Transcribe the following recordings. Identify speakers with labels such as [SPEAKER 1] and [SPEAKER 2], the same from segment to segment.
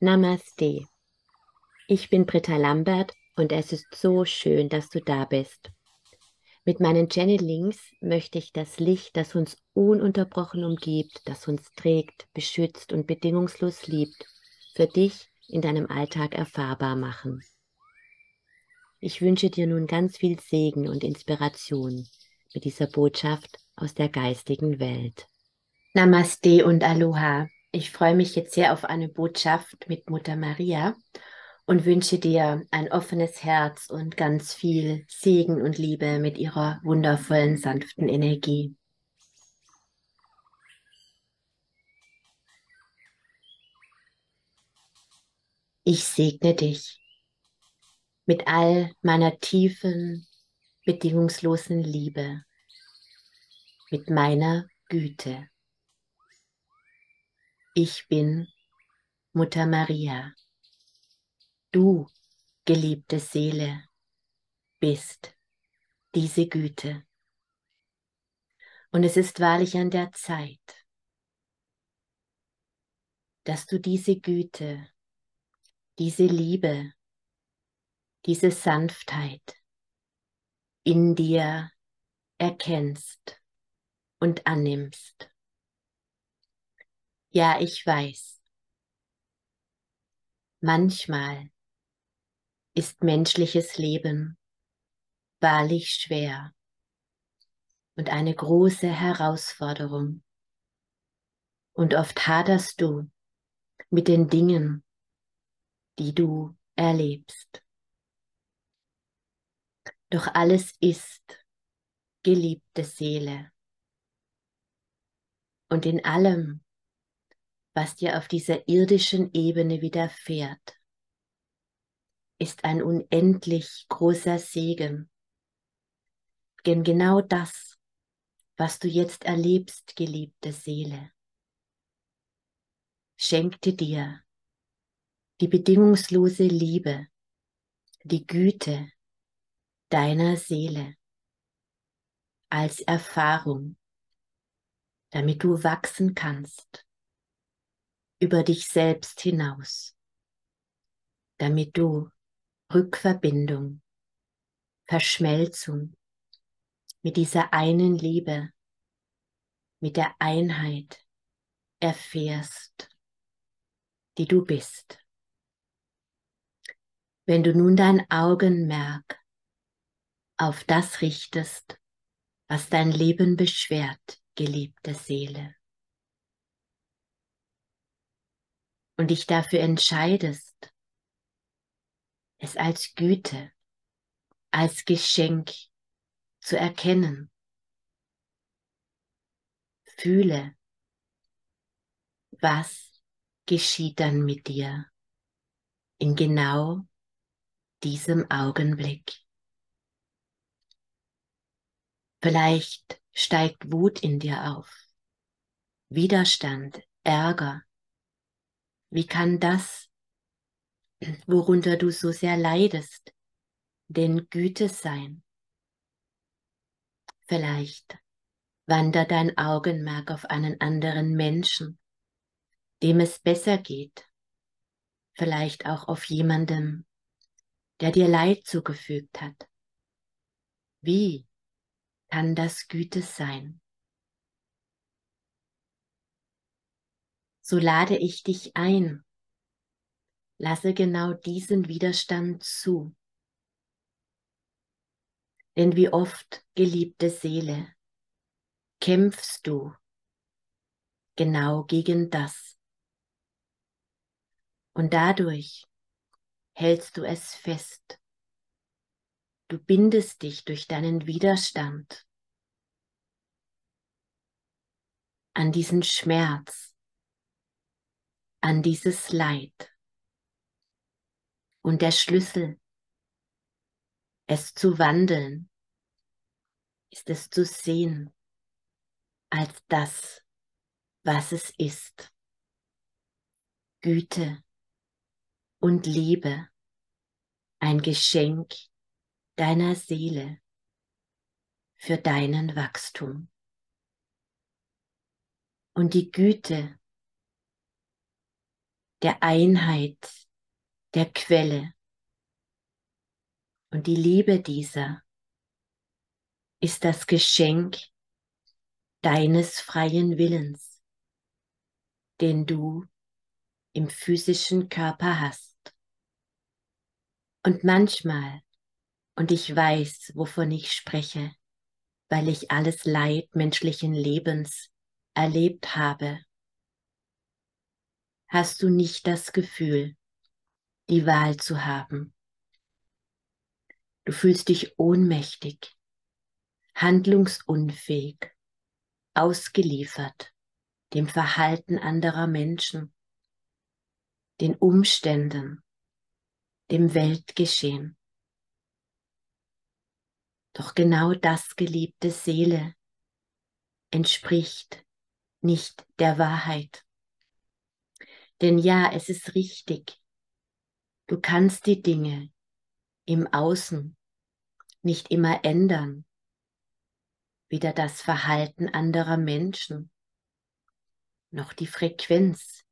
[SPEAKER 1] Namaste. Ich bin Britta Lambert und es ist so schön, dass du da bist. Mit meinen Channelings möchte ich das Licht, das uns ununterbrochen umgibt, das uns trägt, beschützt und bedingungslos liebt, für dich in deinem Alltag erfahrbar machen. Ich wünsche dir nun ganz viel Segen und Inspiration mit dieser Botschaft aus der geistigen Welt. Namaste und Aloha. Ich freue mich jetzt sehr auf eine Botschaft mit Mutter Maria und wünsche dir ein offenes Herz und ganz viel Segen und Liebe mit ihrer wundervollen, sanften Energie. Ich segne dich mit all meiner tiefen, bedingungslosen Liebe, mit meiner Güte. Ich bin Mutter Maria. Du, geliebte Seele, bist diese Güte. Und es ist wahrlich an der Zeit, dass du diese Güte, diese Liebe, diese Sanftheit in dir erkennst und annimmst. Ja, ich weiß. Manchmal ist menschliches Leben wahrlich schwer und eine große Herausforderung. Und oft haderst du mit den Dingen, die du erlebst. Doch alles ist, geliebte Seele. Und in allem was dir auf dieser irdischen Ebene widerfährt, ist ein unendlich großer Segen. Denn genau das, was du jetzt erlebst, geliebte Seele, schenkte dir die bedingungslose Liebe, die Güte deiner Seele als Erfahrung, damit du wachsen kannst über dich selbst hinaus, damit du Rückverbindung, Verschmelzung mit dieser einen Liebe, mit der Einheit erfährst, die du bist. Wenn du nun dein Augenmerk auf das richtest, was dein Leben beschwert, geliebte Seele, und dich dafür entscheidest, es als Güte, als Geschenk zu erkennen. Fühle, was geschieht dann mit dir in genau diesem Augenblick. Vielleicht steigt Wut in dir auf, Widerstand, Ärger, wie kann das, worunter du so sehr leidest, denn Güte sein? Vielleicht wandert dein Augenmerk auf einen anderen Menschen, dem es besser geht, vielleicht auch auf jemandem, der dir Leid zugefügt hat. Wie kann das Güte sein? So lade ich dich ein. Lasse genau diesen Widerstand zu. Denn wie oft, geliebte Seele, kämpfst du genau gegen das. Und dadurch hältst du es fest. Du bindest dich durch deinen Widerstand an diesen Schmerz, an dieses Leid. Und der Schlüssel, es zu wandeln, ist es zu sehen als das, was es ist. Güte und Liebe, ein Geschenk deiner Seele für deinen Wachstum. Und die Güte der Einheit, der Quelle. Und die Liebe dieser ist das Geschenk deines freien Willens, den du im physischen Körper hast. Und manchmal, und ich weiß, wovon ich spreche, weil ich alles Leid menschlichen Lebens erlebt habe, hast du nicht das Gefühl, die Wahl zu haben. Du fühlst dich ohnmächtig, handlungsunfähig, ausgeliefert dem Verhalten anderer Menschen, den Umständen, dem Weltgeschehen. Doch genau das, geliebte Seele, entspricht nicht der Wahrheit. Denn ja, es ist richtig, du kannst die Dinge im Außen nicht immer ändern, weder das Verhalten anderer Menschen noch die Frequenz,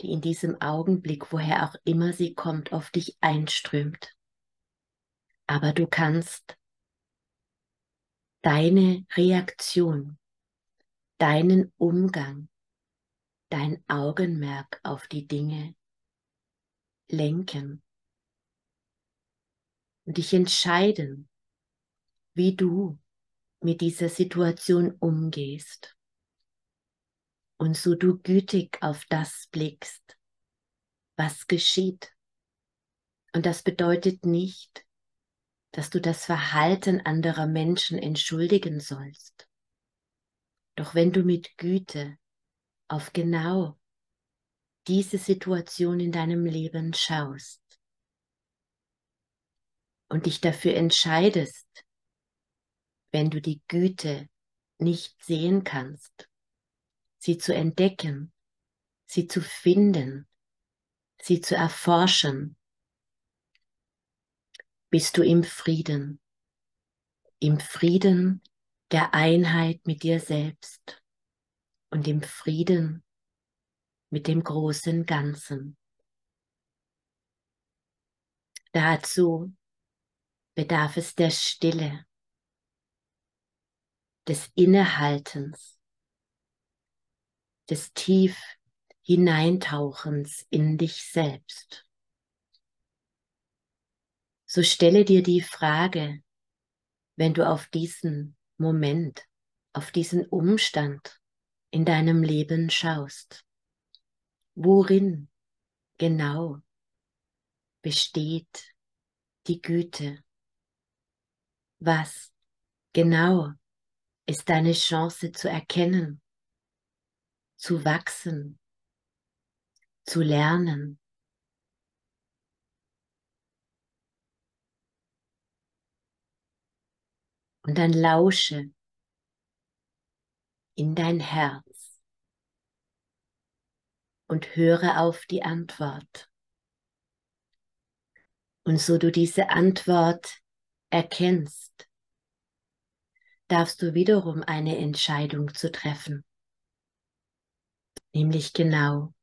[SPEAKER 1] die in diesem Augenblick, woher auch immer sie kommt, auf dich einströmt. Aber du kannst deine Reaktion, deinen Umgang, dein Augenmerk auf die Dinge lenken und dich entscheiden, wie du mit dieser Situation umgehst und so du gütig auf das blickst, was geschieht. Und das bedeutet nicht, dass du das Verhalten anderer Menschen entschuldigen sollst. Doch wenn du mit Güte auf genau diese Situation in deinem Leben schaust und dich dafür entscheidest, wenn du die Güte nicht sehen kannst, sie zu entdecken, sie zu finden, sie zu erforschen, bist du im Frieden, im Frieden der Einheit mit dir selbst und im Frieden mit dem großen Ganzen. Dazu bedarf es der Stille, des Innehaltens, des tief Hineintauchens in dich selbst. So stelle dir die Frage, wenn du auf diesen Moment, auf diesen Umstand in deinem Leben schaust. Worin genau besteht die Güte? Was genau ist deine Chance zu erkennen, zu wachsen, zu lernen. Und dann lausche in dein Herz und höre auf die Antwort. Und so du diese Antwort erkennst, darfst du wiederum eine Entscheidung zu treffen nämlich genau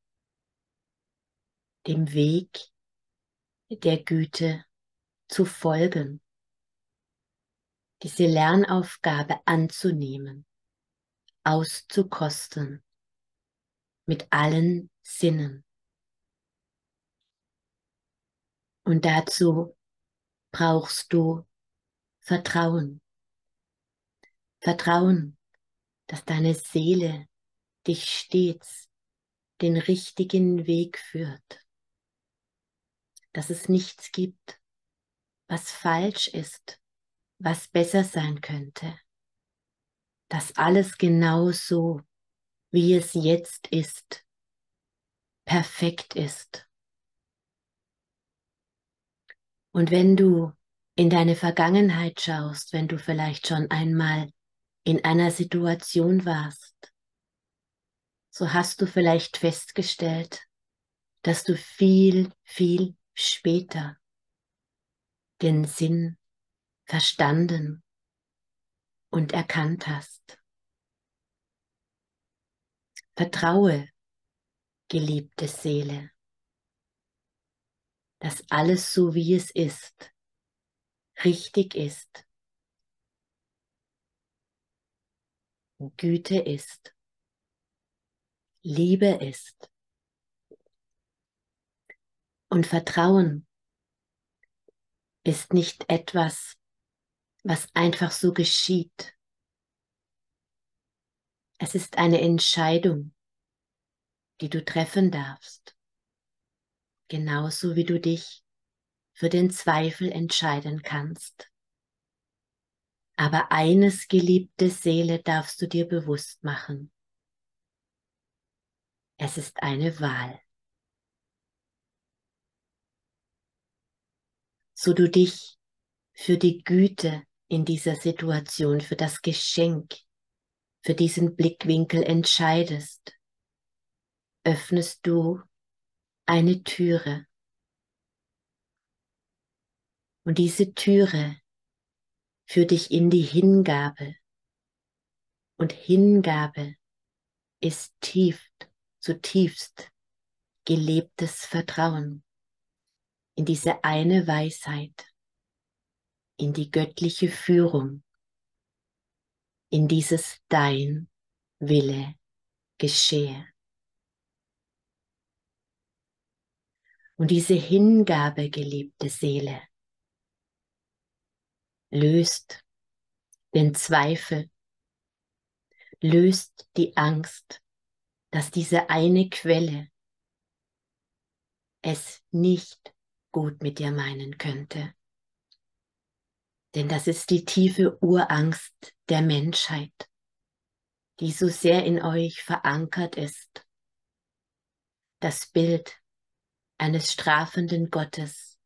[SPEAKER 1] dem Weg der Güte zu folgen, diese Lernaufgabe anzunehmen, auszukosten mit allen Sinnen. Und dazu brauchst du Vertrauen. Vertrauen, dass deine Seele dich stets den richtigen Weg führt, dass es nichts gibt, was falsch ist, was besser sein könnte, dass alles genau so, wie es jetzt ist, perfekt ist. Und wenn du in deine Vergangenheit schaust, wenn du vielleicht schon einmal in einer Situation warst, so hast du vielleicht festgestellt, dass du viel, viel später den Sinn verstanden und erkannt hast. Vertraue, geliebte Seele. dass alles so wie es ist, richtig ist, Güte ist, Liebe ist und Vertrauen ist nicht etwas, was einfach so geschieht. Es ist eine Entscheidung, die du treffen darfst, genauso wie du dich für den Zweifel entscheiden kannst. Aber eines, geliebte Seele, darfst du dir bewusst machen. Es ist eine Wahl. So du dich für die Güte in dieser Situation, für das Geschenk, für diesen Blickwinkel entscheidest, öffnest du eine Türe. Und diese Türe führt dich in die Hingabe. Und Hingabe ist tief, zutiefst gelebtes Vertrauen in diese eine Weisheit, in die göttliche Führung, in dieses Dein Wille geschehe. Und diese Hingabe, geliebte Seele, löst den Zweifel, löst die Angst, dass diese eine Quelle es nicht gut mit dir meinen könnte. Denn das ist die tiefe Urangst der Menschheit, die so sehr in euch verankert ist. Das Bild eines strafenden Gottes,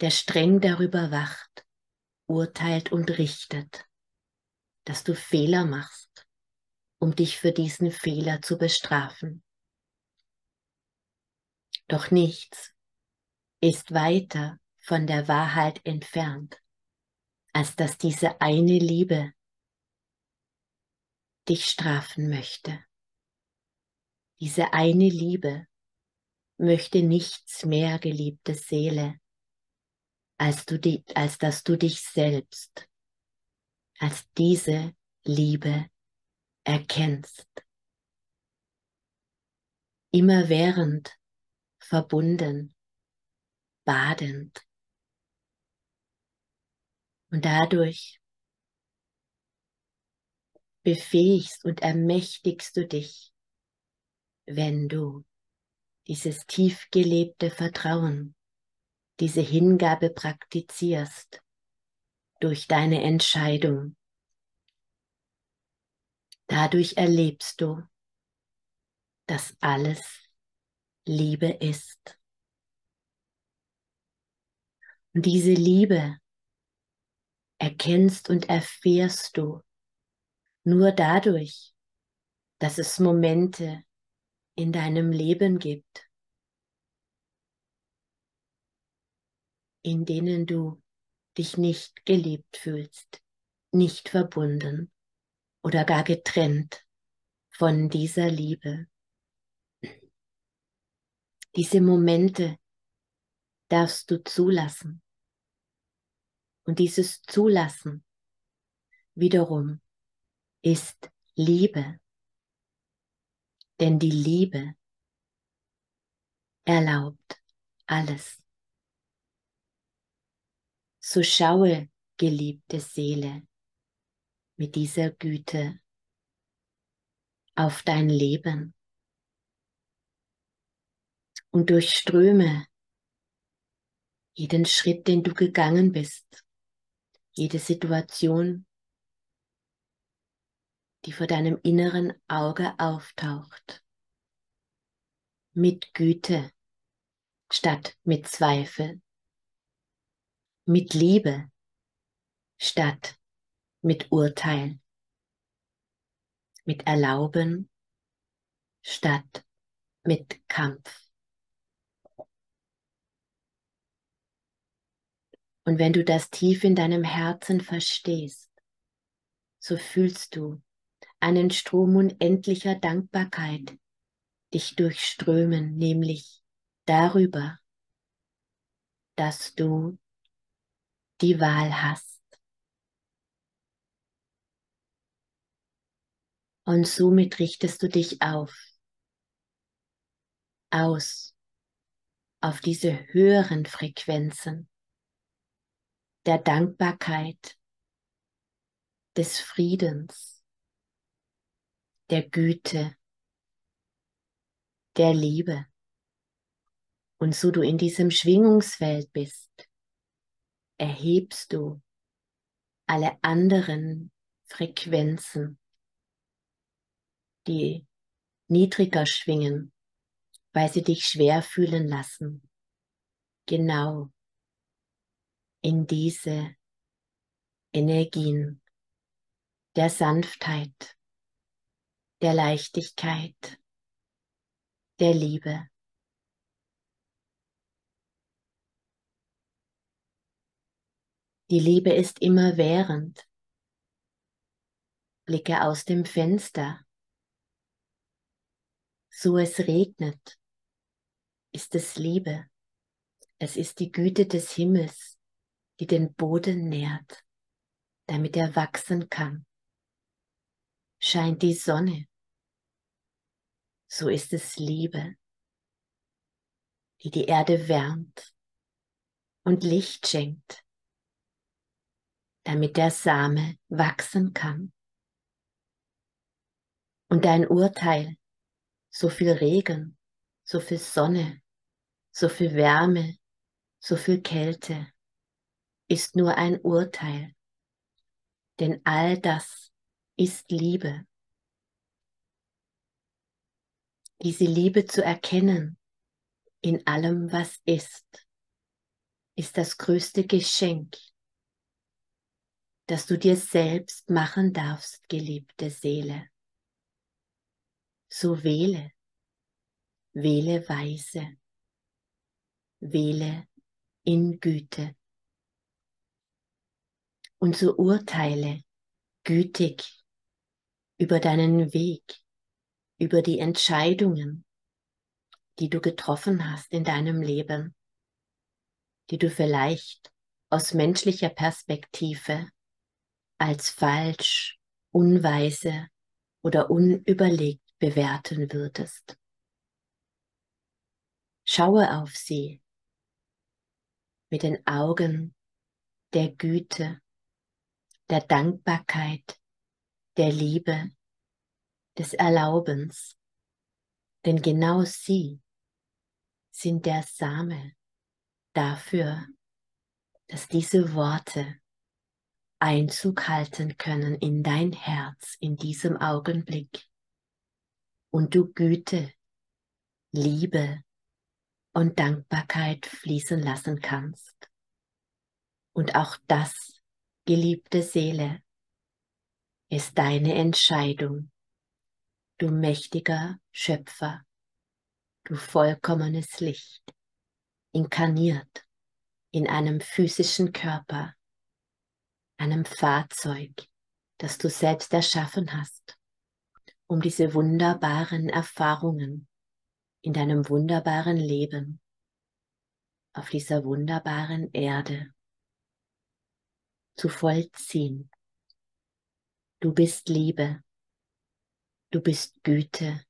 [SPEAKER 1] der streng darüber wacht, urteilt und richtet, dass du Fehler machst, um dich für diesen Fehler zu bestrafen. Doch nichts ist weiter von der Wahrheit entfernt, als dass diese eine Liebe dich strafen möchte. Diese eine Liebe möchte nichts mehr, geliebte Seele, als, du die, als dass du dich selbst als diese Liebe erkennst. Immerwährend verbunden, badend. Und dadurch befähigst und ermächtigst du dich, wenn du dieses tief gelebte Vertrauen, diese Hingabe praktizierst durch deine Entscheidung. Dadurch erlebst du, dass alles Liebe ist. Und diese Liebe erkennst und erfährst du nur dadurch, dass es Momente in deinem Leben gibt, in denen du dich nicht geliebt fühlst, nicht verbunden oder gar getrennt von dieser Liebe. Diese Momente darfst du zulassen. Und dieses Zulassen wiederum ist Liebe. Denn die Liebe erlaubt alles. So schaue, geliebte Seele, mit dieser Güte auf dein Leben und durchströme jeden Schritt, den du gegangen bist, jede Situation, die vor deinem inneren Auge auftaucht. Mit Güte statt mit Zweifel. Mit Liebe statt mit Urteil. Mit Erlauben statt mit Kampf. Und wenn du das tief in deinem Herzen verstehst, so fühlst du, einen Strom unendlicher Dankbarkeit dich durchströmen, nämlich darüber, dass du die Wahl hast. Und somit richtest du dich auf, aus, auf diese höheren Frequenzen der Dankbarkeit, des Friedens, der Güte, der Liebe. Und so du in diesem Schwingungsfeld bist, erhebst du alle anderen Frequenzen, die niedriger schwingen, weil sie dich schwer fühlen lassen, genau in diese Energien der Sanftheit, der Leichtigkeit, der Liebe. Die Liebe ist immerwährend. Blicke aus dem Fenster. So es regnet, ist es Liebe. Es ist die Güte des Himmels, die den Boden nährt, damit er wachsen kann. Scheint die Sonne, so ist es Liebe, die die Erde wärmt und Licht schenkt damit der Same wachsen kann. Und dein Urteil, so viel Regen, so viel Sonne, so viel Wärme, so viel Kälte, ist nur ein Urteil, denn all das ist Liebe. Diese Liebe zu erkennen in allem, was ist, ist das größte Geschenk, das du dir selbst machen darfst, geliebte Seele. So wähle, wähle weise, wähle in Güte. Und so urteile gütig über deinen Weg, über die Entscheidungen, die du getroffen hast in deinem Leben, die du vielleicht aus menschlicher Perspektive als falsch, unweise oder unüberlegt bewerten würdest. Schaue auf sie mit den Augen der Güte, der Dankbarkeit, der Liebe, des Erlaubens, denn genau sie sind der Same dafür, dass diese Worte Einzug halten können in dein Herz in diesem Augenblick und du Güte, Liebe und Dankbarkeit fließen lassen kannst. Und auch das, geliebte Seele, ist deine Entscheidung, du mächtiger Schöpfer, du vollkommenes Licht, inkarniert in einem physischen Körper einem Fahrzeug, das du selbst erschaffen hast, um diese wunderbaren Erfahrungen in deinem wunderbaren Leben auf dieser wunderbaren Erde zu vollziehen. Du bist Liebe, du bist Güte,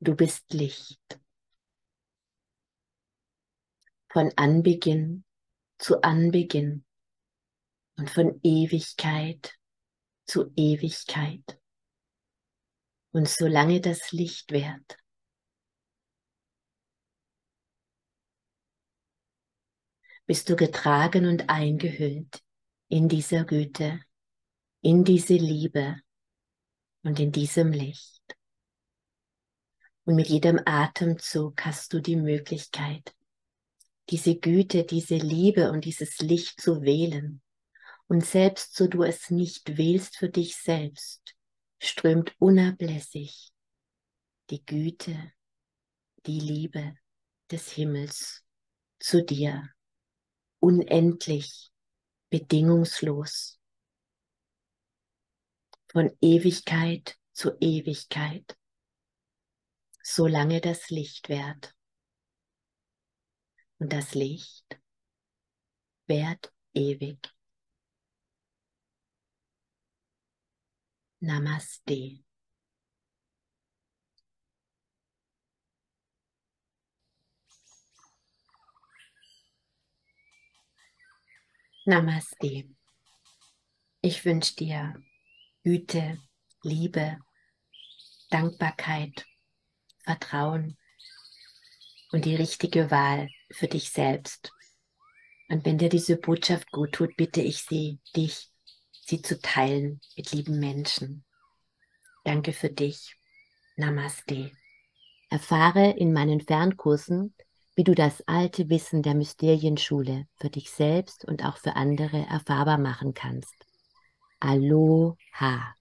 [SPEAKER 1] du bist Licht. Von Anbeginn zu Anbeginn und von Ewigkeit zu Ewigkeit. Und solange das Licht währt, bist du getragen und eingehüllt in dieser Güte, in diese Liebe und in diesem Licht. Und mit jedem Atemzug hast du die Möglichkeit, diese Güte, diese Liebe und dieses Licht zu wählen und selbst so du es nicht wählst für dich selbst, strömt unablässig die Güte, die Liebe des Himmels zu dir, unendlich, bedingungslos, von Ewigkeit zu Ewigkeit, solange das Licht währt. Und das Licht währt ewig. Namaste. Namaste. Ich wünsche dir Güte, Liebe, Dankbarkeit, Vertrauen und die richtige Wahl für dich selbst. Und wenn dir diese Botschaft gut tut, bitte ich sie, dich, sie zu teilen mit lieben Menschen. Danke für dich. Namaste. Erfahre in meinen Fernkursen, wie du das alte Wissen der Mysterienschule für dich selbst und auch für andere erfahrbar machen kannst. Aloha.